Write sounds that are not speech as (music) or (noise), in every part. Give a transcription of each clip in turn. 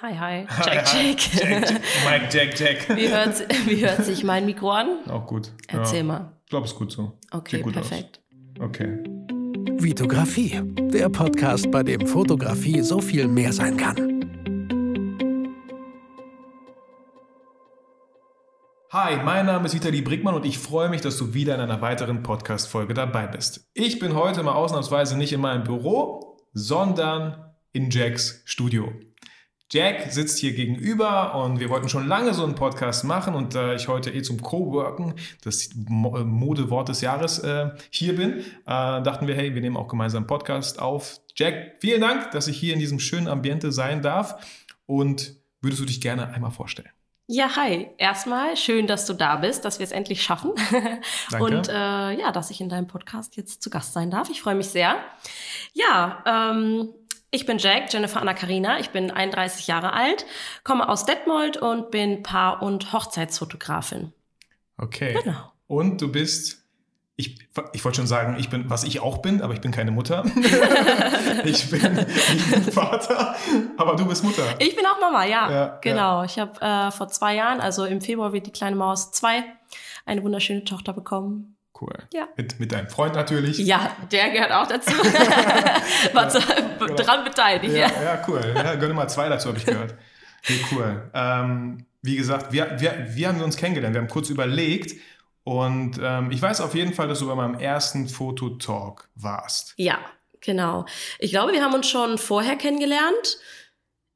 Hi, hi. Jack, Jack. Jack, Jack. Mike, Jack, Jack. Wie hört, wie hört sich mein Mikro an? Auch gut. Erzähl ja. mal. Ich glaube, es ist gut so. Okay, Sieht gut perfekt. Aus. Okay. Vitografie, der Podcast, bei dem Fotografie so viel mehr sein kann. Hi, mein Name ist Vitali Brickmann und ich freue mich, dass du wieder in einer weiteren Podcast-Folge dabei bist. Ich bin heute mal ausnahmsweise nicht in meinem Büro, sondern in Jacks Studio. Jack sitzt hier gegenüber und wir wollten schon lange so einen Podcast machen und da äh, ich heute eh zum Coworken, das Mo Modewort des Jahres, äh, hier bin, äh, dachten wir, hey, wir nehmen auch gemeinsam einen Podcast auf. Jack, vielen Dank, dass ich hier in diesem schönen Ambiente sein darf und würdest du dich gerne einmal vorstellen? Ja, hi. Erstmal schön, dass du da bist, dass wir es endlich schaffen. (laughs) Danke. Und äh, ja, dass ich in deinem Podcast jetzt zu Gast sein darf. Ich freue mich sehr. Ja, ähm, ich bin Jack, Jennifer Anna Karina. Ich bin 31 Jahre alt, komme aus Detmold und bin Paar- und Hochzeitsfotografin. Okay. Genau. Und du bist, ich, ich wollte schon sagen, ich bin, was ich auch bin, aber ich bin keine Mutter. (laughs) ich, bin, ich bin Vater, aber du bist Mutter. Ich bin auch Mama, ja. Ja, genau. Ich habe äh, vor zwei Jahren, also im Februar wird die kleine Maus zwei, eine wunderschöne Tochter bekommen. Cool. Ja. Mit, mit deinem Freund natürlich. Ja, der gehört auch dazu. (laughs) War zu, dran beteiligt. Ja, Ja. ja, cool. Ja, gönne mal zwei dazu, habe ich gehört. Nee, cool. Ähm, wie gesagt, wir, wir, wir haben uns kennengelernt. Wir haben kurz überlegt. Und ähm, ich weiß auf jeden Fall, dass du bei meinem ersten Fototalk warst. ja, genau. Ich glaube, wir haben uns schon vorher kennengelernt.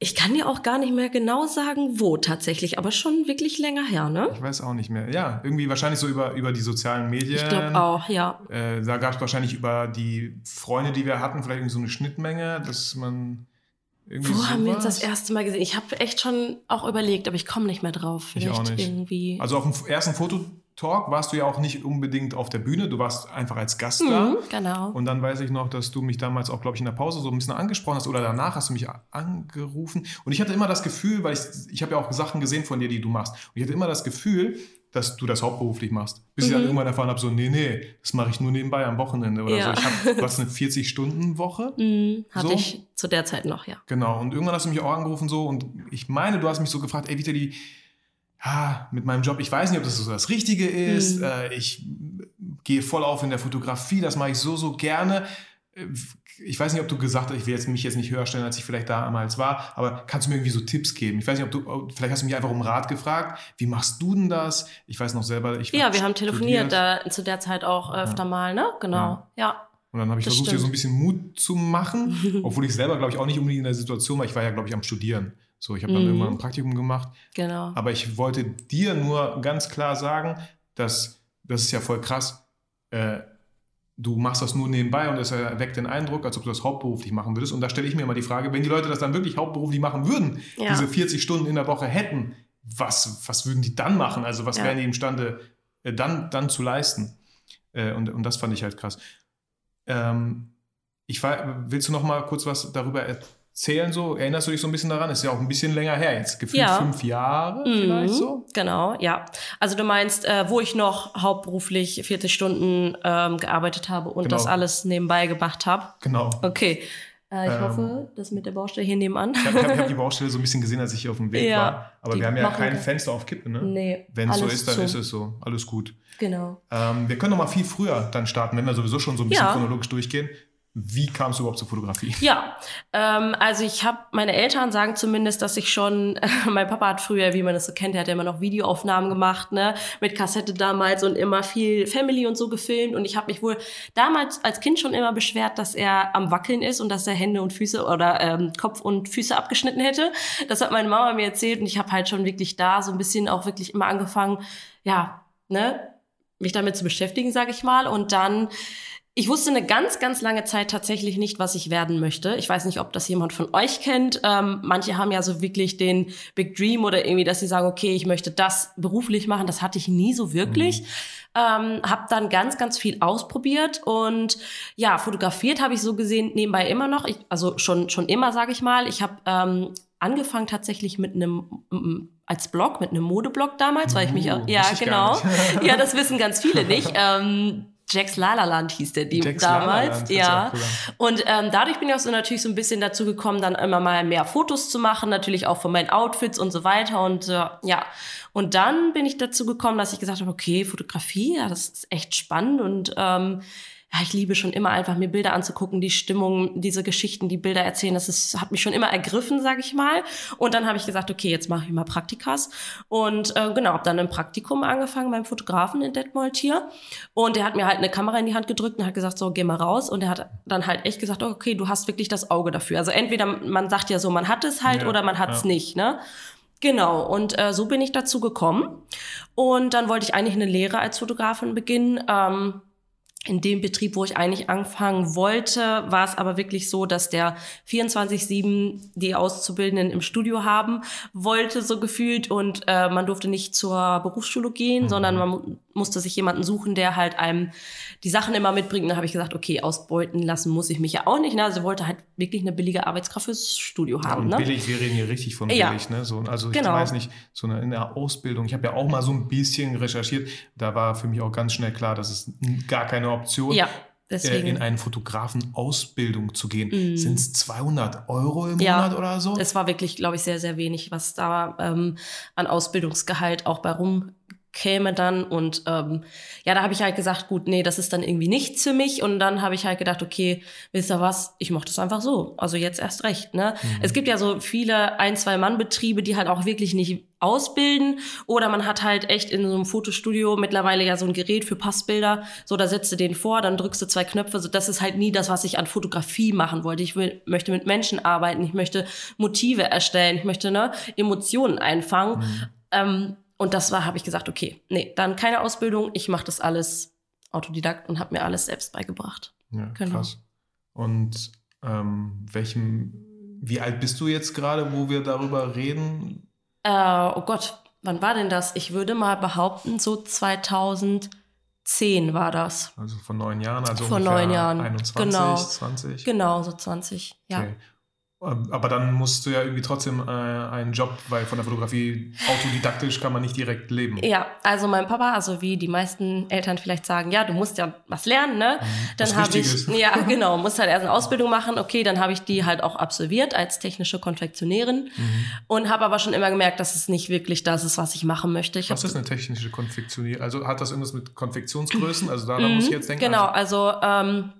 Ich kann dir auch gar nicht mehr genau sagen, wo tatsächlich, aber schon wirklich länger her, ne? Ich weiß auch nicht mehr. Ja, irgendwie wahrscheinlich so über, über die sozialen Medien. Ich glaube auch, ja. Äh, da gab es wahrscheinlich über die Freunde, die wir hatten, vielleicht so eine Schnittmenge, dass man irgendwie Wo haben wir uns das sowas- erste Mal gesehen? Ich habe echt schon auch überlegt, aber ich komme nicht mehr drauf. Ich auch Vielleicht nicht. irgendwie. Also auf dem ersten Fototalk warst du ja auch nicht unbedingt auf der Bühne, du warst einfach als Gast da. Mhm, genau. Und dann weiß ich noch, dass du mich damals auch, glaube ich, in der Pause so ein bisschen angesprochen hast oder danach hast du mich angerufen. Und ich hatte immer das Gefühl, weil ich, ich habe ja auch Sachen gesehen von dir, die du machst. Und ich hatte immer das Gefühl, dass du das hauptberuflich machst. Bis ich dann Mhm. irgendwann erfahren habe, so, nee, nee, das mache ich nur nebenbei am Wochenende oder Ja. so. Ich hab, (laughs) du hast eine 40-Stunden-Woche. Mhm, hatte So? ich zu der Zeit noch, ja. Genau. Und irgendwann hast du mich auch angerufen so und ich meine, du hast mich so gefragt, ey, Vitali, ja, mit meinem Job, ich weiß nicht, ob das so das Richtige ist. Mhm. Äh, ich gehe voll auf in der Fotografie, das mache ich so, so gerne. Äh, Ich weiß nicht, ob du gesagt hast, ich will jetzt mich jetzt nicht höher stellen, als ich vielleicht damals war, aber kannst du mir irgendwie so Tipps geben? Ich weiß nicht, ob du, vielleicht hast du mich einfach um Rat gefragt. Wie machst du denn das? Ich weiß noch selber, ich Ja, wir haben telefoniert da zu der Zeit auch öfter mal, ne? Genau. Ja. Und dann habe ich Das versucht, dir so ein stimmt. bisschen Mut zu machen, (laughs) obwohl ich selber, glaube ich, auch nicht unbedingt in der Situation war. Ich war ja, glaube ich, am Studieren. So, ich habe dann Mhm. irgendwann ein Praktikum gemacht. Genau. Aber ich wollte dir nur ganz klar sagen, dass das ist ja voll krass. Äh, du machst das nur nebenbei und das erweckt den Eindruck, als ob du das hauptberuflich machen würdest. Und da stelle ich mir immer die Frage, wenn die Leute das dann wirklich hauptberuflich machen würden, Ja. diese 40 Stunden in der Woche hätten, was, was würden die dann machen? Also was Ja. wären die imstande äh, dann, dann zu leisten? Äh, und, und das fand ich halt krass. Ähm, ich war, willst du noch mal kurz was darüber erzählen? So erinnerst du dich so ein bisschen daran? Ist ja auch ein bisschen länger her jetzt, gefühlt Ja. fünf Jahre vielleicht Mhm, so. Genau, ja. Also du meinst, äh, wo ich noch hauptberuflich 40 Stunden ähm, gearbeitet habe und Genau. das alles nebenbei gemacht habe. Genau. Okay. Äh, ich Ähm. hoffe, das mit der Baustelle hier nebenan. Ich habe ich hab, hab die (laughs) Baustelle so ein bisschen gesehen, als ich hier auf dem Weg Ja, war. Aber wir haben ja kein das. Fenster auf Kippe, ne? Nee, Wenn es so ist, dann zu. ist es so. Alles gut. Genau. Ähm, wir können noch mal viel früher dann starten, wenn wir sowieso schon so ein bisschen Ja. chronologisch durchgehen. Wie kamst du überhaupt zur Fotografie? (laughs) Ja, ähm, also ich habe, meine Eltern sagen zumindest, dass ich schon, (laughs) mein Papa hat früher, wie man das so kennt, der hat ja immer noch Videoaufnahmen gemacht, ne, mit Kassette damals und immer viel Family und so gefilmt und ich habe mich wohl damals als Kind schon immer beschwert, dass er am Wackeln ist und dass er Hände und Füße oder ähm, Kopf und Füße abgeschnitten hätte. Das hat meine Mama mir erzählt und ich habe halt schon wirklich da so ein bisschen auch wirklich immer angefangen, ja, ne, mich damit zu beschäftigen, sage ich mal und dann ich wusste eine ganz, ganz lange Zeit tatsächlich nicht, was ich werden möchte. Ich weiß nicht, ob das jemand von euch kennt. Ähm, manche haben ja so wirklich den Big Dream oder irgendwie, dass sie sagen, okay, ich möchte das beruflich machen. Das hatte ich nie so wirklich. Ähm, habe dann ganz, ganz viel ausprobiert und ja, fotografiert habe ich so gesehen nebenbei immer noch. Ich, also schon, schon immer, sage ich mal. Ich habe ähm, angefangen tatsächlich mit einem als Blog, mit einem Modeblog damals, weil ich mich auch, ja, ich gar genau. ja, das wissen ganz viele nicht. (laughs) Ähm, Jax Lalaland hieß der Jax damals, ja. cool Und ähm, dadurch bin ich auch so natürlich so ein bisschen dazu gekommen, dann immer mal mehr Fotos zu machen, natürlich auch von meinen Outfits und so weiter und äh, ja. Und dann bin ich dazu gekommen, dass ich gesagt habe, okay, Fotografie, ja, das ist echt spannend und ähm, ja, ich liebe schon immer einfach mir Bilder anzugucken, die Stimmung, diese Geschichten, die Bilder erzählen, das ist, hat mich schon immer ergriffen, sag ich mal. Und dann habe ich gesagt, okay, jetzt mache ich mal Praktikas. Und äh, genau, habe dann ein Praktikum angefangen beim Fotografen in Detmold hier. Und der hat mir halt eine Kamera in die Hand gedrückt und hat gesagt, so, geh mal raus. Und er hat dann halt echt gesagt, okay, du hast wirklich das Auge dafür. Also entweder man sagt ja so, man hat es halt Ja, oder man hat es ja. nicht, ne? Genau, und äh, so bin ich dazu gekommen. Und dann wollte ich eigentlich eine Lehre als Fotografin beginnen. Ähm, in dem Betrieb, wo ich eigentlich anfangen wollte, war es aber wirklich so, dass der 24-7 die Auszubildenden im Studio haben wollte, so gefühlt. Und äh, man durfte nicht zur Berufsschule gehen, sondern man mu musste sich jemanden suchen, der halt einem die Sachen immer mitbringt. Und da habe ich gesagt, okay, ausbeuten lassen muss ich mich ja auch nicht. Ne? Also wollte halt wirklich eine billige Arbeitskraft fürs Studio haben. Und Ne? billig, wir reden hier richtig von Ja. billig. Ne? So, also ich Genau. weiß nicht, so eine, in der Ausbildung, ich habe ja auch mal so ein bisschen recherchiert, da war für mich auch ganz schnell klar, dass es gar keine Option Ja, äh, deswegen. in eine Fotografen-Ausbildung zu gehen. Sind es 200 Euro im. Ja, Monat oder so? Es war wirklich, glaube ich, sehr, sehr wenig, was da ähm, an Ausbildungsgehalt auch bei rumkäme dann. Und ähm, ja, da habe ich halt gesagt, gut, nee, das ist dann irgendwie nichts für mich. Und dann habe ich halt gedacht, okay, wisst ihr was, ich mache das einfach so. Also jetzt erst recht. Ne? Es gibt ja so viele ein-, zwei-Mann-Betriebe, die halt auch wirklich nicht ausbilden. Oder man hat halt echt in so einem Fotostudio mittlerweile ja so ein Gerät für Passbilder. So, da setzt du den vor, dann drückst du zwei Knöpfe. So, das ist halt nie das, was ich an Fotografie machen wollte. Ich will, möchte mit Menschen arbeiten, ich möchte Motive erstellen, ich möchte ne, Emotionen einfangen. Ähm, und das war, habe ich gesagt, okay, nee, dann keine Ausbildung, ich mache das alles Autodidakt und habe mir alles selbst beigebracht. ja, genau. krass. Und ähm, welchem, wie alt bist du jetzt gerade, wo wir darüber reden? Äh, oh Gott, wann war denn das? Ich würde mal behaupten, so 2010 war das. Also vor neun Jahren, also Vor neun Jahren, 21, genau. 20? Genau, so 20, ja. Okay. Ähm, Aber dann musst du ja irgendwie trotzdem äh, einen Job, weil von der Fotografie autodidaktisch kann man nicht direkt leben. Ja, also mein Papa, also wie die meisten Eltern vielleicht sagen, ja, du musst ja was lernen, ne? Mhm. Dann habe ich, ja, (laughs) genau, musst halt erst eine Ausbildung machen. Okay, dann habe ich die halt auch absolviert als technische Konfektionärin Mhm. und habe aber schon immer gemerkt, dass es nicht wirklich das ist, was ich machen möchte. Ich Was ist eine technische Konfektionierung? Also hat das irgendwas mit Konfektionsgrößen? Also daran muss ich jetzt denken. Genau, Also, also ähm,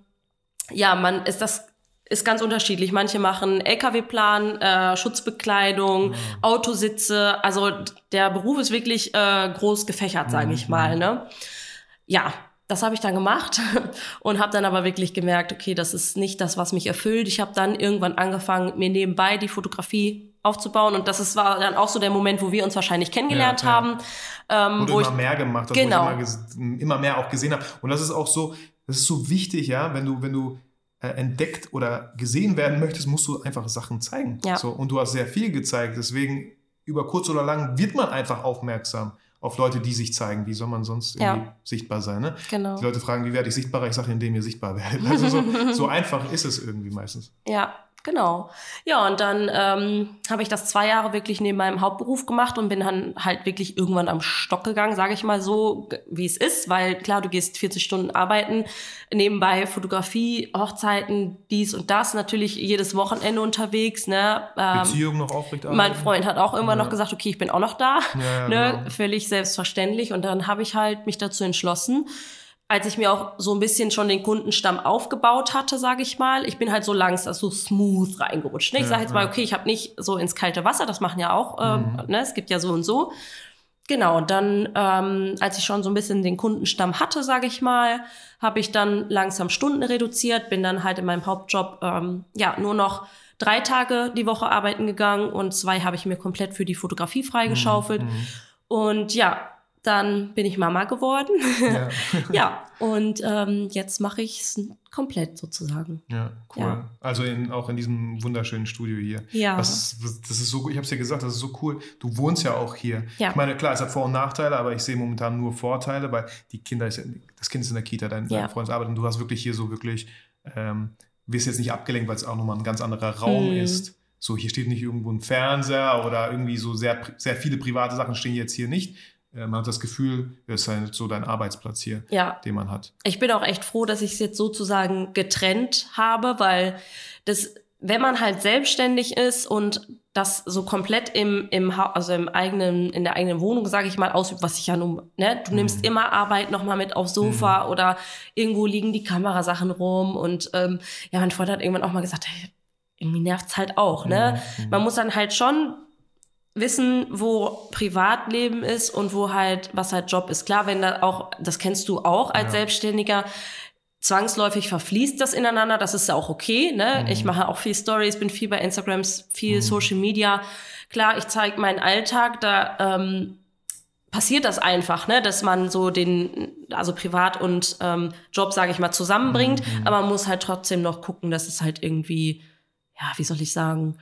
ja, man ist das ist ganz unterschiedlich. Manche machen LKW-Plan, äh, Schutzbekleidung, Autositze. Also der Beruf ist wirklich äh, groß gefächert, sage ich mal. Ne? Ja, das habe ich dann gemacht (laughs) und habe dann aber wirklich gemerkt, okay, das ist nicht das, was mich erfüllt. Ich habe dann irgendwann angefangen, mir nebenbei die Fotografie aufzubauen und das ist, war dann auch so der Moment, wo wir uns wahrscheinlich kennengelernt Ja, ja. haben. Ähm, du wo immer ich, mehr gemacht hast, Genau. wo ich immer, immer mehr auch gesehen habe. Und das ist auch so, das ist so wichtig, ja, wenn du, wenn du entdeckt oder gesehen werden möchtest, musst du einfach Sachen zeigen. Ja. So, und du hast sehr viel gezeigt. Deswegen, über kurz oder lang, wird man einfach aufmerksam auf Leute, die sich zeigen. Wie soll man sonst Ja. sichtbar sein? Ne? genau. Die Leute fragen, wie werde ich sichtbarer? Ich sage, indem ihr sichtbar werdet. Also so, (laughs) so einfach ist es irgendwie meistens. Ja, genau. Ja, und dann ähm, habe ich das zwei Jahre wirklich neben meinem Hauptberuf gemacht und bin dann halt wirklich irgendwann am Stock gegangen, sage ich mal so, wie es ist, weil klar, du gehst 40 Stunden arbeiten, nebenbei Fotografie, Hochzeiten, dies und das, natürlich jedes Wochenende unterwegs, ne? Ähm, Beziehung noch aufrecht mein Freund hat auch irgendwann Ja. noch gesagt, okay, ich bin auch noch da. Ja, ne? genau. Völlig selbstverständlich. Und dann habe ich halt mich dazu entschlossen, als ich mir auch so ein bisschen schon den Kundenstamm aufgebaut hatte, sage ich mal, ich bin halt so langsam, so smooth reingerutscht. Ne? Ich sage jetzt mal, okay, ich habe nicht so ins kalte Wasser, das machen ja auch, ähm, Mhm. ne? es gibt ja so und so. Genau, und dann, ähm, als ich schon so ein bisschen den Kundenstamm hatte, sage ich mal, habe ich dann langsam Stunden reduziert, bin dann halt in meinem Hauptjob ähm, ja nur noch drei Tage die Woche arbeiten gegangen und zwei habe ich mir komplett für die Fotografie freigeschaufelt. Mhm. Und ja, dann bin ich Mama geworden. Ja. (laughs) ja, und ähm, jetzt mache ich es komplett sozusagen. Ja, cool. Ja. Also in, auch in diesem wunderschönen Studio hier. Ja. Das ist, das ist so, ich habe es ja gesagt, das ist so cool. Du wohnst ja auch hier. Ja. Ich meine, klar, es hat Vor- und Nachteile, aber ich sehe momentan nur Vorteile, weil die Kinder, ist, das Kind ist in der Kita, dein, Ja. dein Freund arbeitet und du hast wirklich hier so wirklich, ähm, wirst jetzt nicht abgelenkt, weil es auch nochmal ein ganz anderer Raum Hm. ist. So, hier steht nicht irgendwo ein Fernseher oder irgendwie so sehr, sehr viele private Sachen stehen jetzt hier nicht. Äh, man hat das Gefühl, das ist halt so dein Arbeitsplatz hier, Ja. den man hat. Ich bin auch echt froh, dass ich es jetzt sozusagen getrennt habe, weil das, wenn man halt selbstständig ist und das so komplett im, im Hau- also im eigenen, in der eigenen Wohnung, sage ich mal, ausübt, was ich ja nun, ne, du nimmst Mhm. immer Arbeit nochmal mit aufs Sofa oder irgendwo liegen die Kamerasachen rum und ähm, ja, mein Freund hat irgendwann auch mal gesagt, hey, irgendwie nervt's halt auch, ne? Mhm. Man muss dann halt schon wissen, wo Privatleben ist und wo halt, was halt Job ist. Klar, wenn da auch, das kennst du auch als Ja. Selbstständiger, zwangsläufig verfließt das ineinander, das ist ja auch okay, ne? Mhm. Ich mache auch viel Stories, bin viel bei Instagram, viel Social Media. Klar, ich zeige meinen Alltag, da ähm, passiert das einfach, ne, dass man so den, also Privat und ähm, Job, sage ich mal, zusammenbringt, Mhm. aber man muss halt trotzdem noch gucken, dass es halt irgendwie, ja, wie soll ich sagen,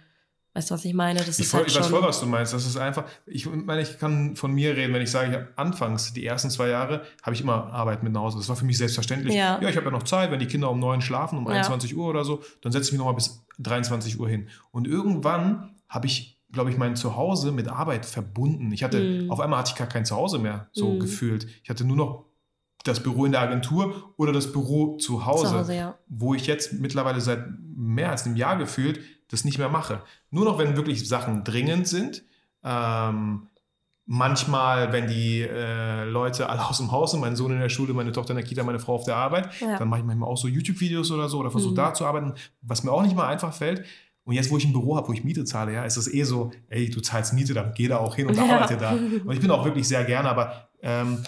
weißt du, was ich meine? Das Ich, ist voll, halt ich weiß voll, was du meinst. Das ist einfach, ich meine, ich kann von mir reden, wenn ich sage, ich anfangs, die ersten zwei Jahre, habe ich immer Arbeit mit nach Hause. Das war für mich selbstverständlich. Ja. ich habe ja noch Zeit, wenn die Kinder um neun schlafen, um Ja. 21 Uhr oder so, dann setze ich mich nochmal bis 23 Uhr hin. Und irgendwann habe ich, glaube ich, mein Zuhause mit Arbeit verbunden. Ich hatte, Mhm. auf einmal hatte ich gar kein Zuhause mehr, so Mhm. gefühlt. Ich hatte nur noch das Büro in der Agentur oder das Büro zu Hause zu Hause, ja. wo ich jetzt mittlerweile seit mehr als einem Jahr gefühlt das nicht mehr mache. Nur noch, wenn wirklich Sachen dringend sind. Ähm, manchmal, wenn die äh, Leute alle aus dem Haus sind, mein Sohn in der Schule, meine Tochter in der Kita, meine Frau auf der Arbeit, Ja. dann mache ich manchmal auch so YouTube-Videos oder so oder versuche Mhm. da zu arbeiten, was mir auch nicht mal einfach fällt. Und jetzt, wo ich ein Büro habe, wo ich Miete zahle, ja, ist es eh so, ey, du zahlst Miete, dann geh da auch hin und Ja. arbeite da. (laughs) Und ich bin auch wirklich sehr gerne, aber ähm,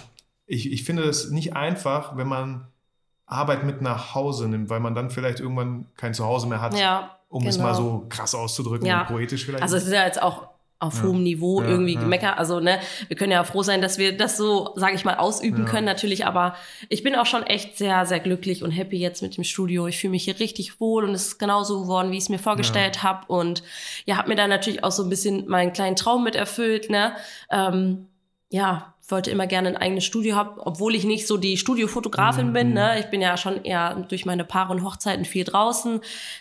ich, ich finde es nicht einfach, wenn man Arbeit mit nach Hause nimmt, weil man dann vielleicht irgendwann kein Zuhause mehr hat, Ja, um es genau. mal so krass auszudrücken Ja. und poetisch vielleicht. Also es ist ja jetzt auch auf Ja. hohem Niveau Ja, irgendwie ja. gemeckert. Also ne, wir können ja froh sein, dass wir das so, sage ich mal, ausüben Ja. können natürlich. Aber ich bin auch schon echt sehr, sehr glücklich und happy jetzt mit dem Studio. Ich fühle mich hier richtig wohl und es ist genauso geworden, wie ich es mir vorgestellt habe. Und ja, habe mir dann natürlich auch so ein bisschen meinen kleinen Traum mit erfüllt. Ne, ähm, ja. Wollte immer gerne ein eigenes Studio haben, obwohl ich nicht so die Studiofotografin Mhm. bin. Ne? Ich bin ja schon eher durch meine Paare und Hochzeiten viel draußen.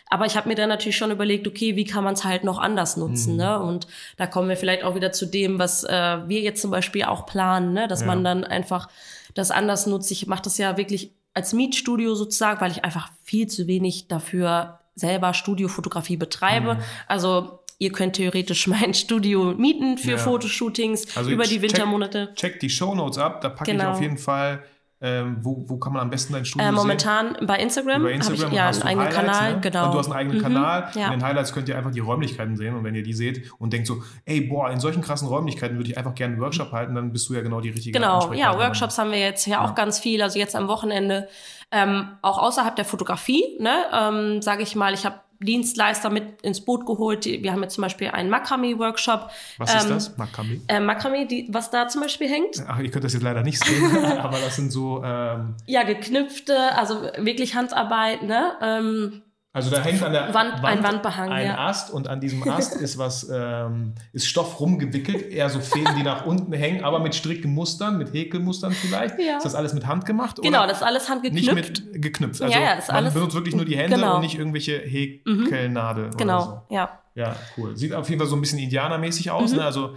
Aber ich habe mir dann natürlich schon überlegt, okay, wie kann man es halt noch anders nutzen? Mhm. Ne? Und da kommen wir vielleicht auch wieder zu dem, was äh, wir jetzt zum Beispiel auch planen, ne? dass Ja. man dann einfach das anders nutzt. Ich mache das ja wirklich als Mietstudio sozusagen, weil ich einfach viel zu wenig dafür selber Studiofotografie betreibe. Mhm. Also ihr könnt theoretisch (laughs) mein Studio mieten für Ja. Fotoshootings Also über check- die Wintermonate. Check die Shownotes ab, da packe ich Genau. auf jeden Fall, ähm, wo, wo kann man am besten dein Studio Äh, sehen? momentan bei Instagram, Über habe Instagram ich ja einen eigenen Highlights, Kanal, ne? genau. Und du hast einen eigenen Mhm, Kanal. ja. In den Highlights könnt ihr einfach die Räumlichkeiten sehen und wenn ihr die seht und denkt so, ey, boah, in solchen krassen Räumlichkeiten würde ich einfach gerne einen Workshop halten, dann bist du ja genau die richtige Genau, ja. Workshops haben wir jetzt ja auch Ja. ganz viel. Also jetzt am Wochenende, ähm, auch außerhalb der Fotografie, ne, ähm, sage ich mal, ich habe Dienstleister mit ins Boot geholt. Wir haben jetzt zum Beispiel einen Makramee-Workshop. Was ist Ähm, das? Makami? Äh, Makramee, die, was da zum Beispiel hängt? Ach, ihr könnt das jetzt leider nicht sehen, (laughs) aber das sind so, ähm, Ja, geknüpfte, also wirklich Handarbeit, ne? Ähm, also da hängt an der Wand- ein Wandbehang, ein ja. Ast und an diesem (laughs) Ast ist was, ähm, ist Stoff rumgewickelt, eher so Fäden, die nach unten hängen, aber mit Strickmustern, mit Häkelmustern vielleicht. Ja. Ist das alles mit Hand gemacht? genau, das ist alles Nicht handgeknüpft. mit geknüpft. Also Ja, ja, ist man alles- benutzt wirklich nur die Hände Genau. und nicht irgendwelche Häkelnadel. Oder Genau, so. ja. Ja, cool. Sieht auf jeden Fall so ein bisschen indianermäßig aus. Mhm. Ne? Also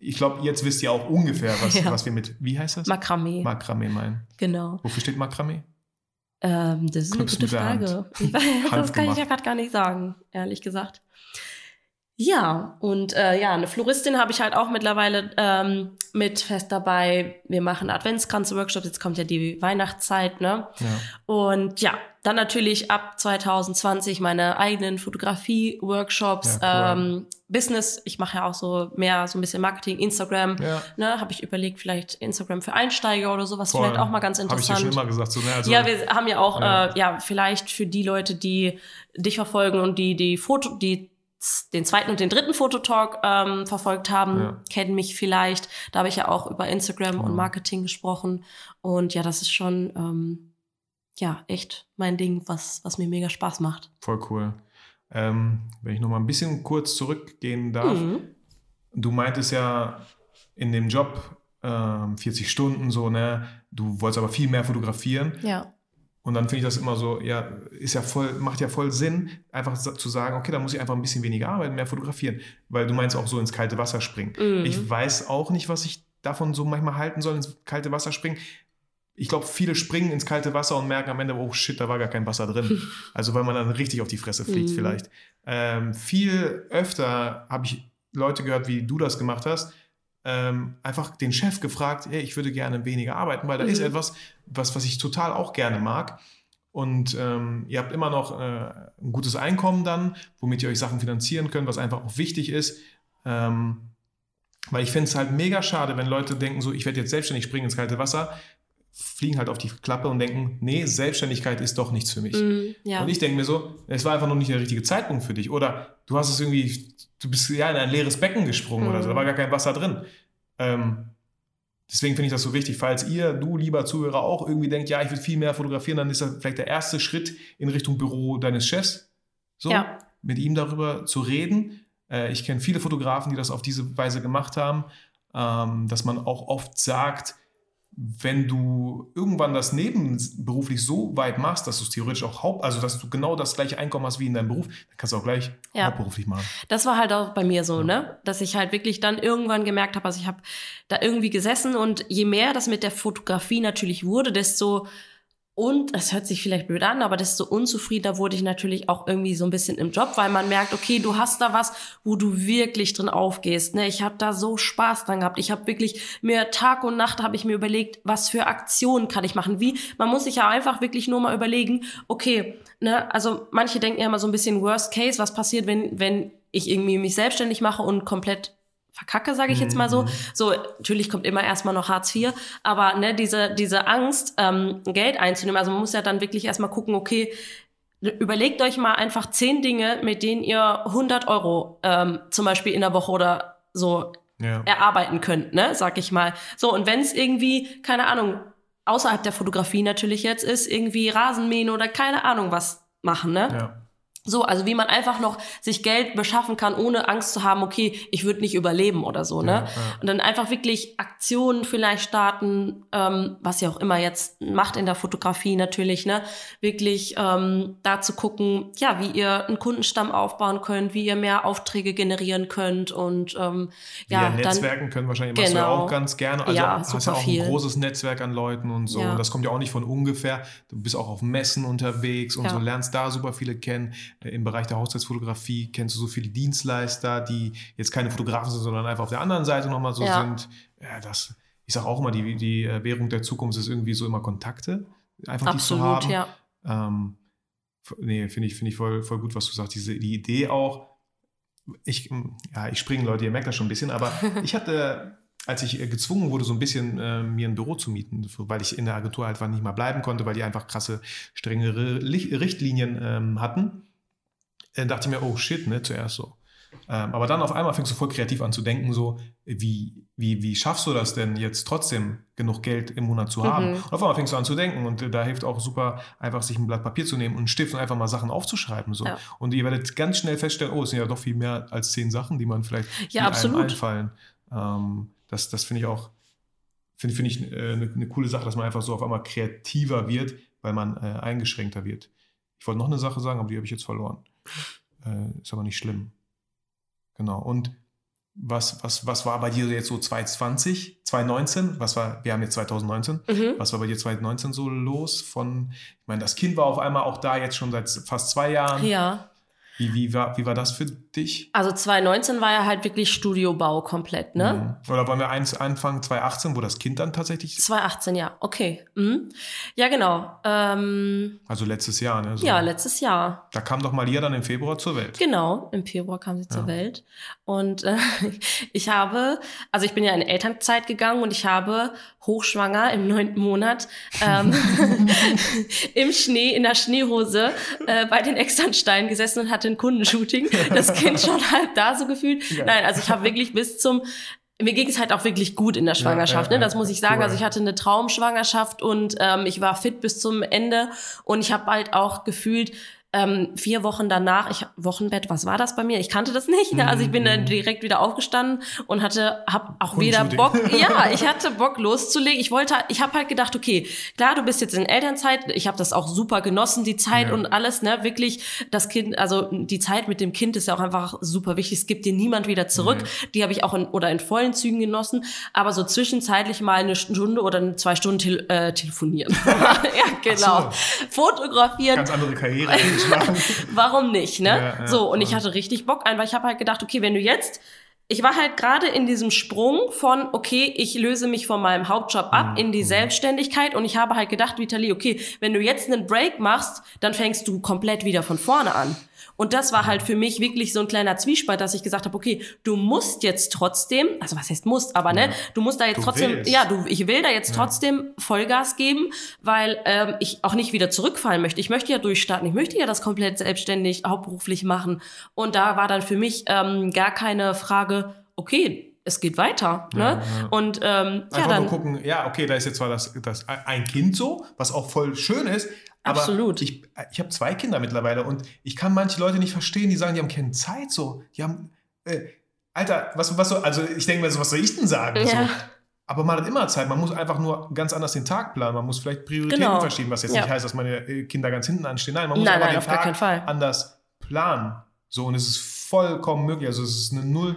ich glaube, jetzt wisst ihr auch ungefähr, was, (laughs) Ja. was wir mit, wie heißt das? Makramee, Makramee meinen. genau. Wofür steht Makramee? Ähm, das ist Knüpfst eine gute. Frage. (laughs) Ich weiß, das kann ich ja gerade gar nicht sagen, ehrlich gesagt. Ja, und äh, ja, eine Floristin habe ich halt auch mittlerweile ähm, mit fest dabei. Wir machen Adventskranze-Workshops, jetzt kommt ja die Weihnachtszeit, ne? Ja. Und ja, dann natürlich ab 2020 meine eigenen Fotografie-Workshops, Ja, cool. ähm, Business. Ich mache ja auch so mehr so ein bisschen Marketing, Instagram. Ja. Ne, habe ich überlegt, vielleicht Instagram für Einsteiger oder sowas, Voll. vielleicht auch mal ganz Habe ich dir interessant. schon immer gesagt. So, ne? also, ja, wir haben ja auch, Ja. Äh, ja, vielleicht für die Leute, die dich verfolgen und die die Foto, die den zweiten und den dritten Fototalk ähm, verfolgt haben, Ja. kennen mich vielleicht. Da habe ich ja auch über Instagram Genau. und Marketing gesprochen. Und ja, das ist schon ähm, ja echt mein Ding, was, was mir mega Spaß macht. Voll cool. Ähm, wenn ich noch mal ein bisschen kurz zurückgehen darf. Mhm. Du meintest ja in dem Job ähm, 40 Stunden so, ne? Du wolltest aber viel mehr fotografieren. Ja. Und dann finde ich das immer so, ja, ist ja voll, macht ja voll Sinn, einfach zu sagen, okay, da muss ich einfach ein bisschen weniger arbeiten, mehr fotografieren. Weil du meinst auch so ins kalte Wasser springen. Mhm. Ich weiß auch nicht, was ich davon so manchmal halten soll, ins kalte Wasser springen. Ich glaube, viele springen ins kalte Wasser und merken am Ende, oh shit, da war gar kein Wasser drin. (laughs) Also weil man dann richtig auf die Fresse fliegt Mhm. vielleicht. Ähm, viel öfter habe ich Leute gehört, wie du das gemacht hast, ähm, einfach den Chef gefragt, hey, ich würde gerne weniger arbeiten, weil da ist Mhm. etwas, was, was ich total auch gerne mag. Und ähm, ihr habt immer noch äh, ein gutes Einkommen dann, womit ihr euch Sachen finanzieren könnt, was einfach auch wichtig ist. Ähm, weil ich finde es halt mega schade, wenn Leute denken, so, ich werde jetzt selbstständig springen ins kalte Wasser, fliegen halt auf die Klappe und denken, nee, Selbstständigkeit ist doch nichts für mich. Mhm, ja. Und ich denke mir so, es war einfach noch nicht der richtige Zeitpunkt für dich. Oder du hast es irgendwie, du bist ja in ein leeres Becken gesprungen oder so, da Mhm. war gar kein Wasser drin. Ähm, deswegen finde ich das so wichtig. Falls ihr, du lieber Zuhörer, auch irgendwie denkt, ja, ich will viel mehr fotografieren, dann ist das vielleicht der erste Schritt in Richtung Büro deines Chefs. So, Ja. mit ihm darüber zu reden. Äh, ich kenne viele Fotografen, die das auf diese Weise gemacht haben, ähm, dass man auch oft sagt, wenn du irgendwann das nebenberuflich so weit machst, dass du es theoretisch auch haupt, also dass du genau das gleiche Einkommen hast wie in deinem Beruf, dann kannst du auch gleich Ja. hauptberuflich machen. Das war halt auch bei mir so, ne? Dass ich halt wirklich dann irgendwann gemerkt habe, also ich habe da irgendwie gesessen und je mehr das mit der Fotografie natürlich wurde, desto und das hört sich vielleicht blöd an, aber desto unzufriedener wurde ich natürlich auch irgendwie so ein bisschen im Job, weil man merkt, okay, du hast da was, wo du wirklich drin aufgehst. Ne? Ich habe da so Spaß dran gehabt. Ich habe wirklich mir Tag und Nacht habe ich mir überlegt, was für Aktionen kann ich machen. Wie man muss sich ja einfach wirklich nur mal überlegen, okay, ne, also manche denken ja immer so ein bisschen Worst Case, was passiert, wenn wenn ich irgendwie mich selbstständig mache und komplett verkacke, sage ich jetzt mal so. Mhm. So, natürlich kommt immer erstmal noch Hartz IV, aber ne, diese, diese Angst, ähm, Geld einzunehmen, also man muss ja dann wirklich erstmal gucken, okay, überlegt euch mal einfach zehn Dinge, mit denen ihr 100 Euro ähm, zum Beispiel in der Woche oder so Ja. erarbeiten könnt, ne, sag ich mal. So, und wenn es irgendwie, keine Ahnung, außerhalb der Fotografie natürlich jetzt ist, irgendwie Rasenmähen oder keine Ahnung was machen, ne? ja. So, also wie man einfach noch sich Geld beschaffen kann, ohne Angst zu haben, okay, ich würde nicht überleben oder so, ne? Ja, ja. Und dann einfach wirklich Aktionen vielleicht starten, ähm, was ihr auch immer jetzt macht in der Fotografie natürlich, ne? Wirklich ähm, da zu gucken, ja, wie ihr einen Kundenstamm aufbauen könnt, wie ihr mehr Aufträge generieren könnt und ähm, Ja, ja, dann Netzwerken können wahrscheinlich machst du ja Genau. auch ganz gerne. Also Ja, hast ja auch viel. ein großes Netzwerk an Leuten und so. Ja. Und das kommt ja auch nicht von ungefähr. Du bist auch auf Messen unterwegs und Ja. so lernst da super viele kennen. Äh, Im Bereich der Hochzeitsfotografie kennst du so viele Dienstleister, die jetzt keine Fotografen sind, sondern einfach auf der anderen Seite nochmal so Ja. sind. Ja, das, ich sage auch immer, die, die äh, Währung der Zukunft ist irgendwie so immer Kontakte. Einfach die zu absolut, haben. ja. Ähm, nee, finde ich, finde ich voll, voll gut, was du sagst. Diese, die Idee auch, ich, mm, ja, ich springe, Leute, ihr merkt das schon ein bisschen, aber (laughs) ich hatte, als ich äh, gezwungen wurde, so ein bisschen äh, mir ein Büro zu mieten, weil ich in der Agentur einfach nicht mal bleiben konnte, weil die einfach krasse, strengere Richtlinien ähm, hatten, äh, dachte ich mir, oh shit, ne, zuerst so. Ähm, aber dann auf einmal fängst du voll kreativ an zu denken, so, wie, wie, wie schaffst du das denn jetzt trotzdem genug Geld im Monat zu haben? Mhm. Und auf einmal fängst du an zu denken und äh, da hilft auch super, einfach sich ein Blatt Papier zu nehmen und einen Stift und einfach mal Sachen aufzuschreiben. So. Ja. Und ihr werdet ganz schnell feststellen, oh, es sind ja doch viel mehr als zehn Sachen, die man vielleicht Ja, absolut. einfallen. Ähm, das das finde ich auch, finde finde ich äh, eine eine coole Sache, dass man einfach so auf einmal kreativer wird, weil man äh, eingeschränkter wird. Ich wollte noch eine Sache sagen, aber die habe ich jetzt verloren. Äh, ist aber nicht schlimm. Genau. Und was, was, was war bei dir jetzt so 2020, 2019? Was war, wir haben jetzt 2019. Mhm. Was war bei dir 2019 so los? Von, ich meine, das Kind war auf einmal auch da jetzt schon seit fast zwei Jahren. Ja. Wie, wie, war, wie war das für dich? Also 2019 war ja halt wirklich Studiobau komplett, ne? Mhm. Oder wollen wir eins anfangen, 2018, wo das Kind dann tatsächlich, 2018, ja, okay. Mhm. Ja, genau. Ähm, also letztes Jahr, ne? So, ja, letztes Jahr. Da kam doch Malia dann im Februar zur Welt. Genau, im Februar kam sie Ja. zur Welt. Und äh, (laughs) ich habe, also ich bin ja in Elternzeit gegangen und ich habe hochschwanger im neunten Monat ähm, (laughs) im Schnee, in der Schneehose äh, bei den Externsteinen gesessen und hatte ein Kundenshooting. Das Kind schon halb da so gefühlt. Geil. Nein, also ich habe wirklich bis zum mir ging es halt auch wirklich gut in der Schwangerschaft, ja, ne? Das ja. muss ich sagen. Cool. Also ich hatte eine Traumschwangerschaft und ähm, ich war fit bis zum Ende und ich habe halt auch gefühlt ähm, vier Wochen danach, ich Wochenbett, was war das bei mir? Ich kannte das nicht. Ne? Also ich bin dann direkt wieder aufgestanden und hatte, hab auch wieder Bock. (laughs) Ja, ich hatte Bock loszulegen. Ich wollte, ich habe halt gedacht, okay, klar, du bist jetzt in Elternzeit. Ich habe das auch super genossen, die Zeit ja. und alles. Ne, wirklich, das Kind, also die Zeit mit dem Kind ist ja auch einfach super wichtig. Es gibt dir niemand wieder zurück. Nee. Die habe ich auch in, oder in vollen Zügen genossen. Aber so zwischenzeitlich mal eine Stunde oder zwei Stunden te äh, telefonieren. (laughs) ja, genau. So. Fotografieren. Ganz andere Karriere. (laughs) (laughs) Warum nicht, ne? Ja, ja, so, und ich hatte richtig Bock ein, weil ich habe halt gedacht, okay, wenn du jetzt ich war halt gerade in diesem Sprung von, okay, ich löse mich von meinem Hauptjob ab in die mhm. Selbstständigkeit und ich habe halt gedacht, Vitali, okay, wenn du jetzt einen Break machst, dann fängst du komplett wieder von vorne an. Und das war halt für mich wirklich so ein kleiner Zwiespalt, dass ich gesagt habe, okay, du musst jetzt trotzdem, also was heißt musst, aber ne, du musst da jetzt du trotzdem, willst. ja, du, ich will da jetzt ja. trotzdem Vollgas geben, weil ähm, ich auch nicht wieder zurückfallen möchte. Ich möchte ja durchstarten, ich möchte ja das komplett selbstständig, hauptberuflich machen. Und da war dann für mich ähm, gar keine Frage, okay, es geht weiter. Ne? Ja, ja. Und ähm, Einfach ja, dann nur gucken, ja, okay, da ist jetzt zwar das, das ein Kind so, was auch voll schön ist, aber Absolut. ich, ich habe zwei Kinder mittlerweile und ich kann manche Leute nicht verstehen, die sagen, die haben keine Zeit so. Die haben, äh, Alter, was, was so, also ich denke mir so, was soll ich denn sagen? Ja. So. Aber man hat immer Zeit. Man muss einfach nur ganz anders den Tag planen. Man muss vielleicht Prioritäten genau. verschieben, was jetzt ja. nicht heißt, dass meine äh, Kinder ganz hinten anstehen. Nein, man muss nein, einfach nein, den Tag anders planen. So, und es ist vollkommen möglich. Also es ist eine Null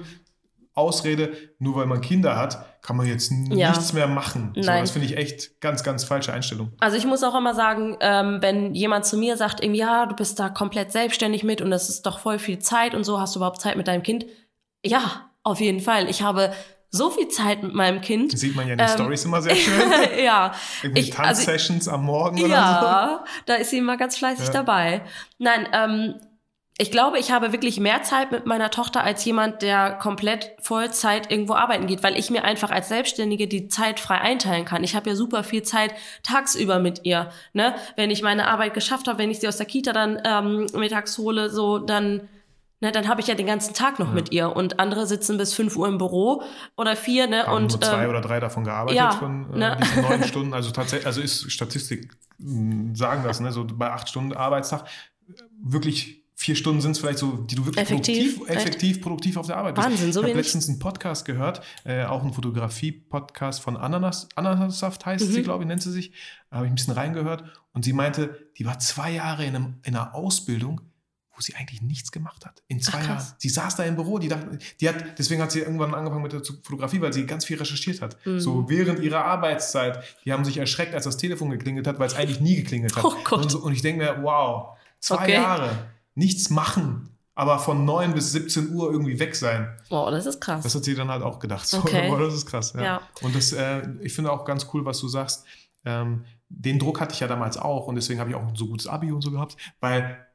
Ausrede, nur weil man Kinder hat, kann man jetzt ja. nichts mehr machen. So, das finde ich echt ganz, ganz falsche Einstellung. Also ich muss auch immer sagen, ähm, wenn jemand zu mir sagt, irgendwie, ja, du bist da komplett selbstständig mit und das ist doch voll viel Zeit und so, hast du überhaupt Zeit mit deinem Kind? Ja, auf jeden Fall. Ich habe so viel Zeit mit meinem Kind. Sieht man ja in den ähm, Stories immer sehr schön. (laughs) ja. Irgendwie Tanzsessions also, am Morgen oder ja, so. Ja, da ist sie immer ganz fleißig ja. dabei. Nein, ähm, ich glaube, ich habe wirklich mehr Zeit mit meiner Tochter als jemand, der komplett Vollzeit irgendwo arbeiten geht, weil ich mir einfach als Selbstständige die Zeit frei einteilen kann. Ich habe ja super viel Zeit tagsüber mit ihr. Ne? Wenn ich meine Arbeit geschafft habe, wenn ich sie aus der Kita dann ähm, mittags hole, so dann ne, dann habe ich ja den ganzen Tag noch ja. mit ihr und andere sitzen bis 5 Uhr im Büro oder vier, ne? Haben und nur zwei ähm, oder drei davon gearbeitet ja, von äh, ne? diesen neun (laughs) Stunden. Also tatsächlich, also ist Statistik sagen das, ne? So bei acht Stunden Arbeitstag wirklich vier Stunden sind es vielleicht so, die du wirklich effektiv, produktiv, effektiv produktiv auf der Arbeit bist. Wahnsinn, so Ich habe letztens einen Podcast gehört, äh, auch ein Fotografie-Podcast von Ananas, Ananassaft heißt mhm. sie, glaube ich, nennt sie sich. Da habe ich ein bisschen reingehört und sie meinte, die war zwei Jahre in, einem, in einer Ausbildung, wo sie eigentlich nichts gemacht hat. In zwei Ach, Jahren. Sie saß da im Büro, die dachte, die hat, deswegen hat sie irgendwann angefangen mit der Fotografie, weil sie ganz viel recherchiert hat. Mhm. So während ihrer Arbeitszeit, die haben sich erschreckt, als das Telefon geklingelt hat, weil es eigentlich nie geklingelt hat. Oh Gott. Und, so, und ich denke mir, wow, zwei okay. Jahre nichts machen, aber von 9 bis 17 Uhr irgendwie weg sein. Oh, das ist krass. Das hat sie dann halt auch gedacht. So, okay. oh, (laughs) das ist krass. Ja. ja. Und das, äh, ich finde auch ganz cool, was du sagst. Ähm, den Druck hatte ich ja damals auch und deswegen habe ich auch ein so gutes Abi und so gehabt, weil